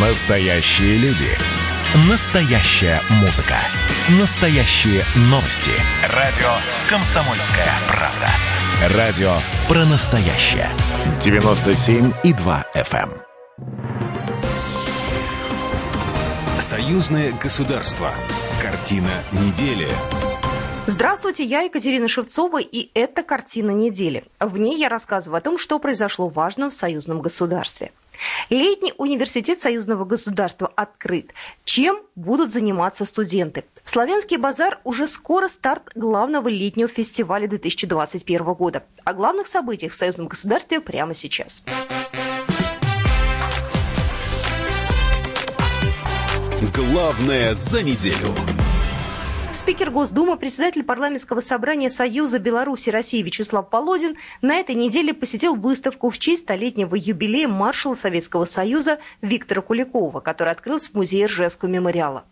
Настоящие люди. Настоящая музыка. Настоящие новости. Радио «Комсомольская правда». Радио про настоящее. 97,2 FM. эм. Союзное государство. Картина недели. Здравствуйте, я Екатерина Шевцова, и это «Картина недели». В ней я рассказываю о том, что произошло важно в союзном государстве. Летний университет союзного государства открыт. Чем будут заниматься студенты? Славянский базар уже скоро старт главного летнего фестиваля 2021 года. О главных событиях в союзном государстве прямо сейчас. Главное за неделю. Спикер Госдумы, председатель парламентского собрания Союза Беларуси России Вячеслав Володин на этой неделе посетил выставку в честь столетнего юбилея маршала Советского Союза Виктора Куликова, который открылся в музее Ржевского мемориала.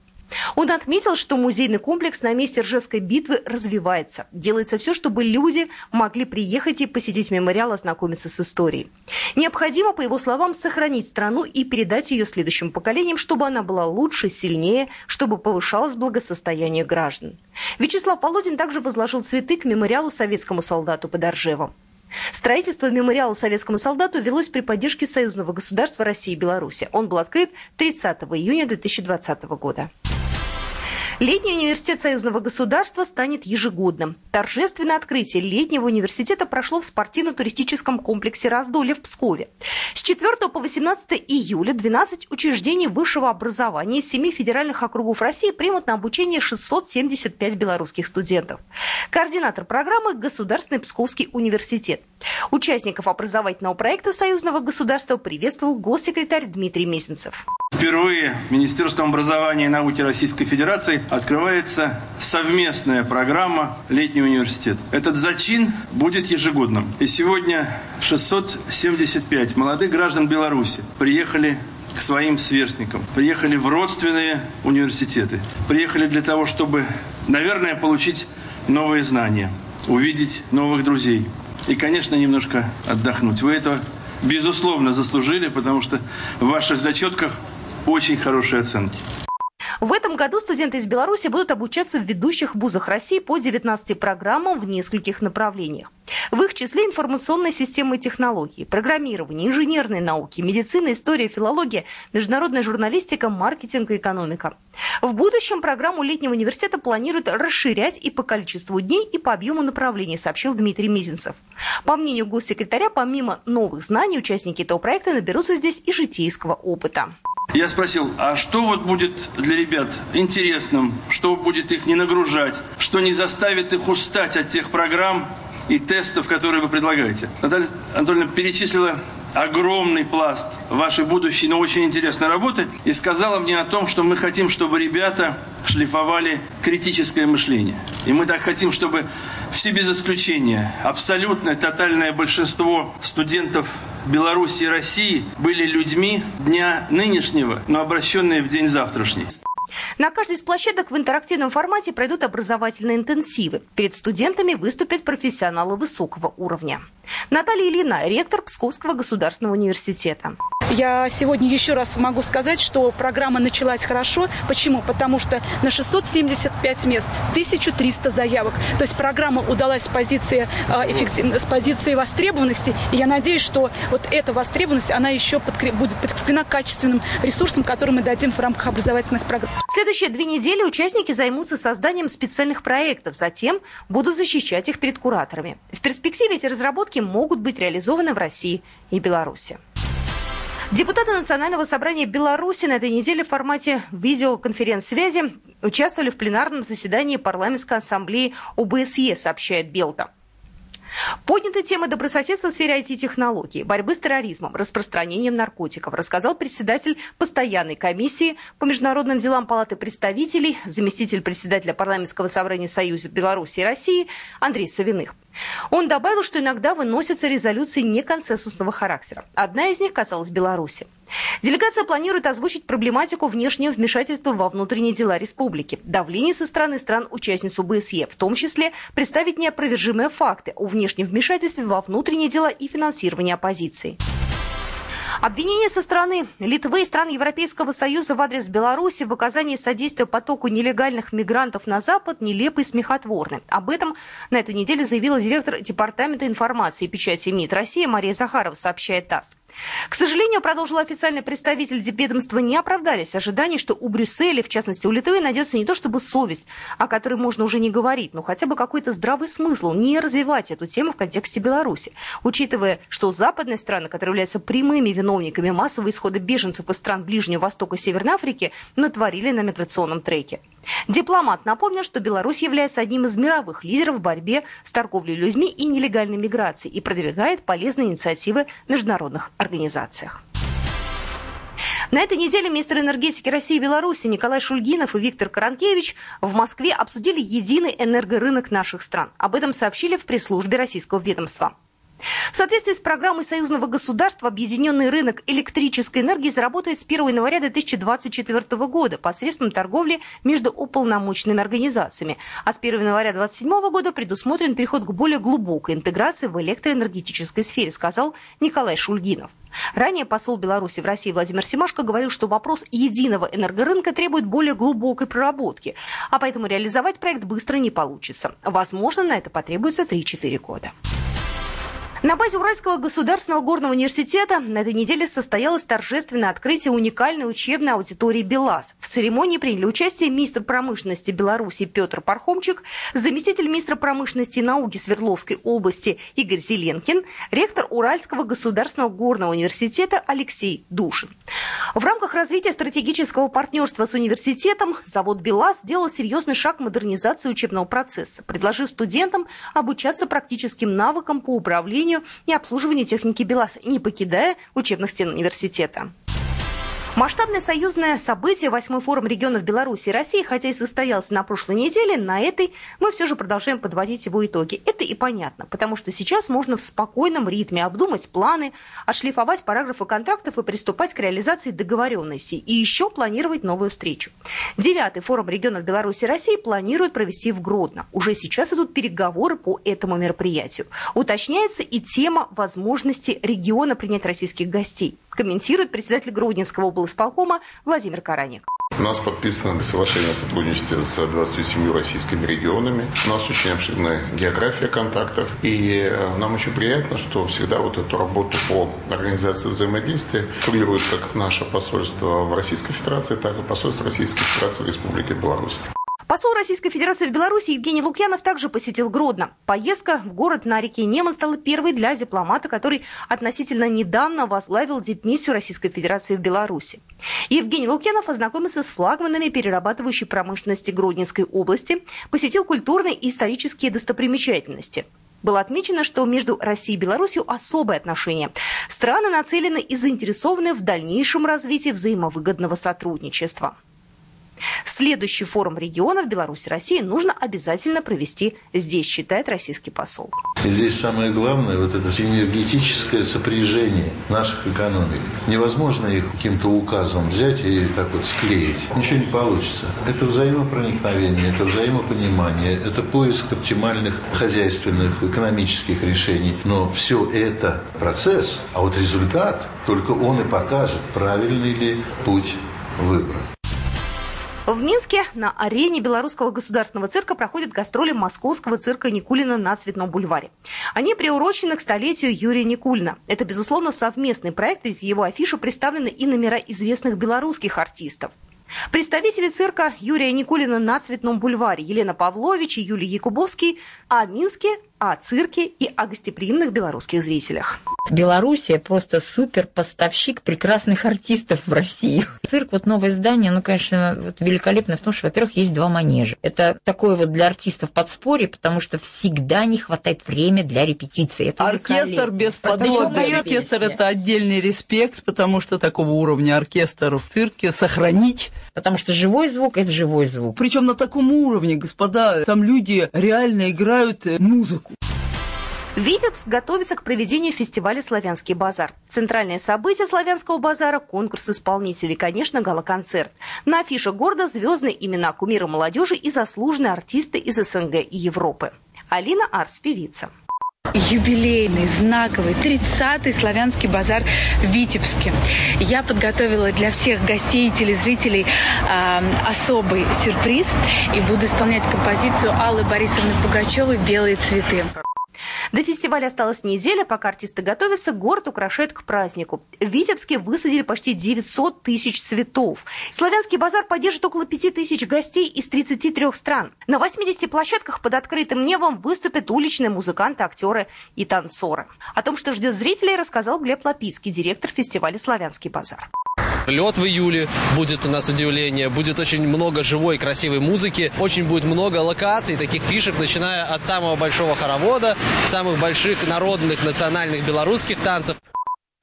Он отметил, что музейный комплекс на месте Ржевской битвы развивается. Делается все, чтобы люди могли приехать и посетить мемориал, ознакомиться с историей. Необходимо, по его словам, сохранить страну и передать ее следующим поколениям, чтобы она была лучше, сильнее, чтобы повышалось благосостояние граждан. Вячеслав Володин также возложил цветы к мемориалу советскому солдату под Оржевом. Строительство мемориала советскому солдату велось при поддержке союзного государства России и Беларуси. Он был открыт 30 июня 2020 года. Летний университет союзного государства станет ежегодным. Торжественное открытие летнего университета прошло в спортивно-туристическом комплексе «Раздолье» в Пскове. С 4 по 18 июля 12 учреждений высшего образования из 7 федеральных округов России примут на обучение 675 белорусских студентов. Координатор программы – Государственный Псковский университет. Участников образовательного проекта союзного государства приветствовал госсекретарь Дмитрий Месенцев. Впервые Министерством образования и науки Российской Федерации открывается совместная программа «Летний университет». Этот зачин будет ежегодным. И сегодня 675 молодых граждан Беларуси приехали к своим сверстникам, приехали в родственные университеты, приехали для того, чтобы, наверное, получить новые знания, увидеть новых друзей и, конечно, немножко отдохнуть. Вы это, безусловно, заслужили, потому что в ваших зачетках очень хорошие оценки. В этом году студенты из Беларуси будут обучаться в ведущих вузах России по 19 программам в нескольких направлениях. В их числе информационные системы и технологии, программирование, инженерные науки, медицина, история, филология, международная журналистика, маркетинг и экономика. В будущем программу летнего университета планируют расширять и по количеству дней, и по объему направлений, сообщил Дмитрий Мизинцев. По мнению госсекретаря, помимо новых знаний, участники этого проекта наберутся здесь и житейского опыта. Я спросил, а что вот будет для ребят интересным, что будет их не нагружать, что не заставит их устать от тех программ и тестов, которые вы предлагаете? Наталья Анатольевна перечислила огромный пласт вашей будущей, но очень интересной работы и сказала мне о том, что мы хотим, чтобы ребята шлифовали критическое мышление. И мы так хотим, чтобы все без исключения, абсолютное, тотальное большинство студентов Беларуси и России были людьми дня нынешнего, но обращенные в день завтрашний. На каждой из площадок в интерактивном формате пройдут образовательные интенсивы. Перед студентами выступят профессионалы высокого уровня. Наталья Ильина, ректор Псковского государственного университета. Я сегодня еще раз могу сказать, что программа началась хорошо. Почему? Потому что на 675 мест 1300 заявок. То есть программа удалась с позиции, э, эффектив... с позиции востребованности. И я надеюсь, что вот эта востребованность, она еще подкреп... будет подкреплена качественным ресурсом, который мы дадим в рамках образовательных программ. В следующие две недели участники займутся созданием специальных проектов, затем будут защищать их перед кураторами. В перспективе эти разработки могут быть реализованы в России и Беларуси. Депутаты Национального собрания Беларуси на этой неделе в формате видеоконференц-связи участвовали в пленарном заседании парламентской ассамблеи ОБСЕ, сообщает Белта. Подняты темы добрососедства в сфере IT-технологий, борьбы с терроризмом, распространением наркотиков, рассказал председатель постоянной комиссии по международным делам Палаты представителей, заместитель председателя парламентского собрания Союза Беларуси и России Андрей Савиных. Он добавил, что иногда выносятся резолюции неконсенсусного характера. Одна из них касалась Беларуси. Делегация планирует озвучить проблематику внешнего вмешательства во внутренние дела республики, давление со стороны стран-участниц ОБСЕ, в том числе представить неопровержимые факты о внешнем вмешательстве во внутренние дела и финансировании оппозиции. Обвинения со стороны Литвы и стран Европейского Союза в адрес Беларуси в оказании содействия потоку нелегальных мигрантов на Запад нелепы и смехотворны. Об этом на этой неделе заявила директор Департамента информации и печати МИД России Мария Захарова, сообщает ТАСС. К сожалению, продолжил официальный представитель дипведомства, не оправдались ожиданий, что у Брюсселя, в частности у Литвы, найдется не то чтобы совесть, о которой можно уже не говорить, но хотя бы какой-то здравый смысл не развивать эту тему в контексте Беларуси, учитывая, что западные страны, которые являются прямыми виновниками массового исхода беженцев из стран Ближнего Востока и Северной Африки, натворили на миграционном треке. Дипломат напомнил, что Беларусь является одним из мировых лидеров в борьбе с торговлей людьми и нелегальной миграцией и продвигает полезные инициативы в международных организациях. На этой неделе министр энергетики России и Беларуси Николай Шульгинов и Виктор Каранкевич в Москве обсудили единый энергорынок наших стран. Об этом сообщили в пресс-службе российского ведомства. В соответствии с программой союзного государства объединенный рынок электрической энергии заработает с 1 января 2024 года посредством торговли между уполномоченными организациями. А с 1 января 2027 года предусмотрен переход к более глубокой интеграции в электроэнергетической сфере, сказал Николай Шульгинов. Ранее посол Беларуси в России Владимир Семашко говорил, что вопрос единого энергорынка требует более глубокой проработки, а поэтому реализовать проект быстро не получится. Возможно, на это потребуется 3-4 года. На базе Уральского государственного горного университета на этой неделе состоялось торжественное открытие уникальной учебной аудитории «БелАЗ». В церемонии приняли участие министр промышленности Беларуси Петр Пархомчик, заместитель министра промышленности и науки Свердловской области Игорь Зеленкин, ректор Уральского государственного горного университета Алексей Душин. В рамках развития стратегического партнерства с университетом завод «БелАЗ» сделал серьезный шаг модернизации учебного процесса, предложив студентам обучаться практическим навыкам по управлению управлению и обслуживанию техники БелАЗ, не покидая учебных стен университета. Масштабное союзное событие, восьмой форум регионов Беларуси и России, хотя и состоялся на прошлой неделе, на этой мы все же продолжаем подводить его итоги. Это и понятно, потому что сейчас можно в спокойном ритме обдумать планы, отшлифовать параграфы контрактов и приступать к реализации договоренностей. И еще планировать новую встречу. Девятый форум регионов Беларуси и России планируют провести в Гродно. Уже сейчас идут переговоры по этому мероприятию. Уточняется и тема возможности региона принять российских гостей комментирует председатель Гродненского облсполкома Владимир Караник. У нас подписано соглашение о сотрудничестве с 27 российскими регионами. У нас очень обширная география контактов. И э, нам очень приятно, что всегда вот эту работу по организации взаимодействия курирует как наше посольство в Российской Федерации, так и посольство Российской Федерации в Республике Беларусь. Посол Российской Федерации в Беларуси Евгений Лукьянов также посетил Гродно. Поездка в город на реке Неман стала первой для дипломата, который относительно недавно возглавил дипмиссию Российской Федерации в Беларуси. Евгений Лукьянов ознакомился с флагманами перерабатывающей промышленности Гродненской области, посетил культурные и исторические достопримечательности. Было отмечено, что между Россией и Беларусью особые отношения. Страны нацелены и заинтересованы в дальнейшем развитии взаимовыгодного сотрудничества. Следующий форум регионов Беларуси России нужно обязательно провести здесь, считает российский посол. Здесь самое главное, вот это синергетическое сопряжение наших экономик. Невозможно их каким-то указом взять и так вот склеить. Ничего не получится. Это взаимопроникновение, это взаимопонимание, это поиск оптимальных хозяйственных, экономических решений. Но все это процесс, а вот результат, только он и покажет, правильный ли путь выбран. В Минске на арене Белорусского государственного цирка проходят гастроли московского цирка Никулина на Цветном бульваре. Они приурочены к столетию Юрия Никулина. Это, безусловно, совместный проект, ведь его афишу представлены и номера известных белорусских артистов. Представители цирка Юрия Никулина на Цветном бульваре Елена Павлович и Юлий Якубовский о Минске о цирке и о гостеприимных белорусских зрителях. Белоруссия просто супер поставщик прекрасных артистов в Россию. Цирк, вот новое здание, ну, конечно, вот великолепно в том, что, во-первых, есть два манежа. Это такое вот для артистов подспорье, потому что всегда не хватает времени для репетиции. Это оркестр бесподобный. Оркестр – это отдельный респект, потому что такого уровня оркестр в цирке сохранить. Потому что живой звук – это живой звук. Причем на таком уровне, господа, там люди реально играют музыку Витебск готовится к проведению фестиваля «Славянский базар». Центральное событие «Славянского базара» – конкурс исполнителей, конечно, гала-концерт. На афише города звездные имена кумира молодежи и заслуженные артисты из СНГ и Европы. Алина Арс, певица. юбилейный, знаковый, 30-й славянский базар в Витебске. Я подготовила для всех гостей и телезрителей э, особый сюрприз и буду исполнять композицию Аллы Борисовны Пугачевой «Белые цветы». До фестиваля осталась неделя, пока артисты готовятся, город украшает к празднику. В Витебске высадили почти 900 тысяч цветов. Славянский базар поддержит около 5 тысяч гостей из 33 стран. На 80 площадках под открытым небом выступят уличные музыканты, актеры и танцоры. О том, что ждет зрителей, рассказал Глеб Лапицкий, директор фестиваля «Славянский базар». Лед в июле будет у нас удивление. Будет очень много живой, красивой музыки. Очень будет много локаций, таких фишек, начиная от самого большого хоровода, самых больших народных, национальных белорусских танцев.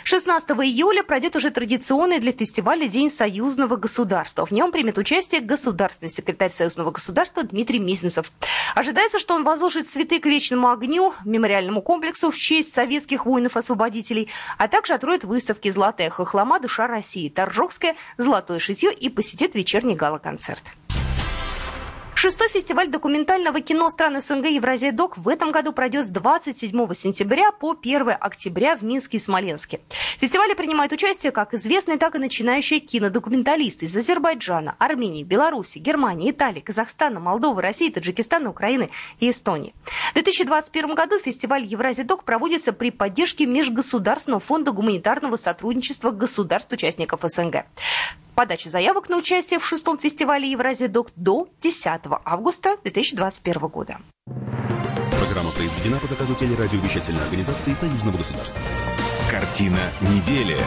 16 июля пройдет уже традиционный для фестиваля День союзного государства. В нем примет участие государственный секретарь союзного государства Дмитрий Мизинцев. Ожидается, что он возложит цветы к вечному огню, мемориальному комплексу в честь советских воинов-освободителей, а также откроет выставки «Золотая хохлома. Душа России», «Торжокская», «Золотое шитье» и посетит вечерний гала-концерт. Шестой фестиваль документального кино стран СНГ Евразия Док в этом году пройдет с 27 сентября по 1 октября в Минске и Смоленске. В фестивале принимают участие как известные, так и начинающие кинодокументалисты из Азербайджана, Армении, Беларуси, Германии, Италии, Казахстана, Молдовы, России, Таджикистана, Украины и Эстонии. В 2021 году фестиваль Евразия Док проводится при поддержке Межгосударственного фонда гуманитарного сотрудничества государств-участников СНГ. Подача заявок на участие в шестом фестивале Евразия Док до 10 августа 2021 года. Программа произведена по заказу телерадиовещательной организации Союзного государства. Картина недели.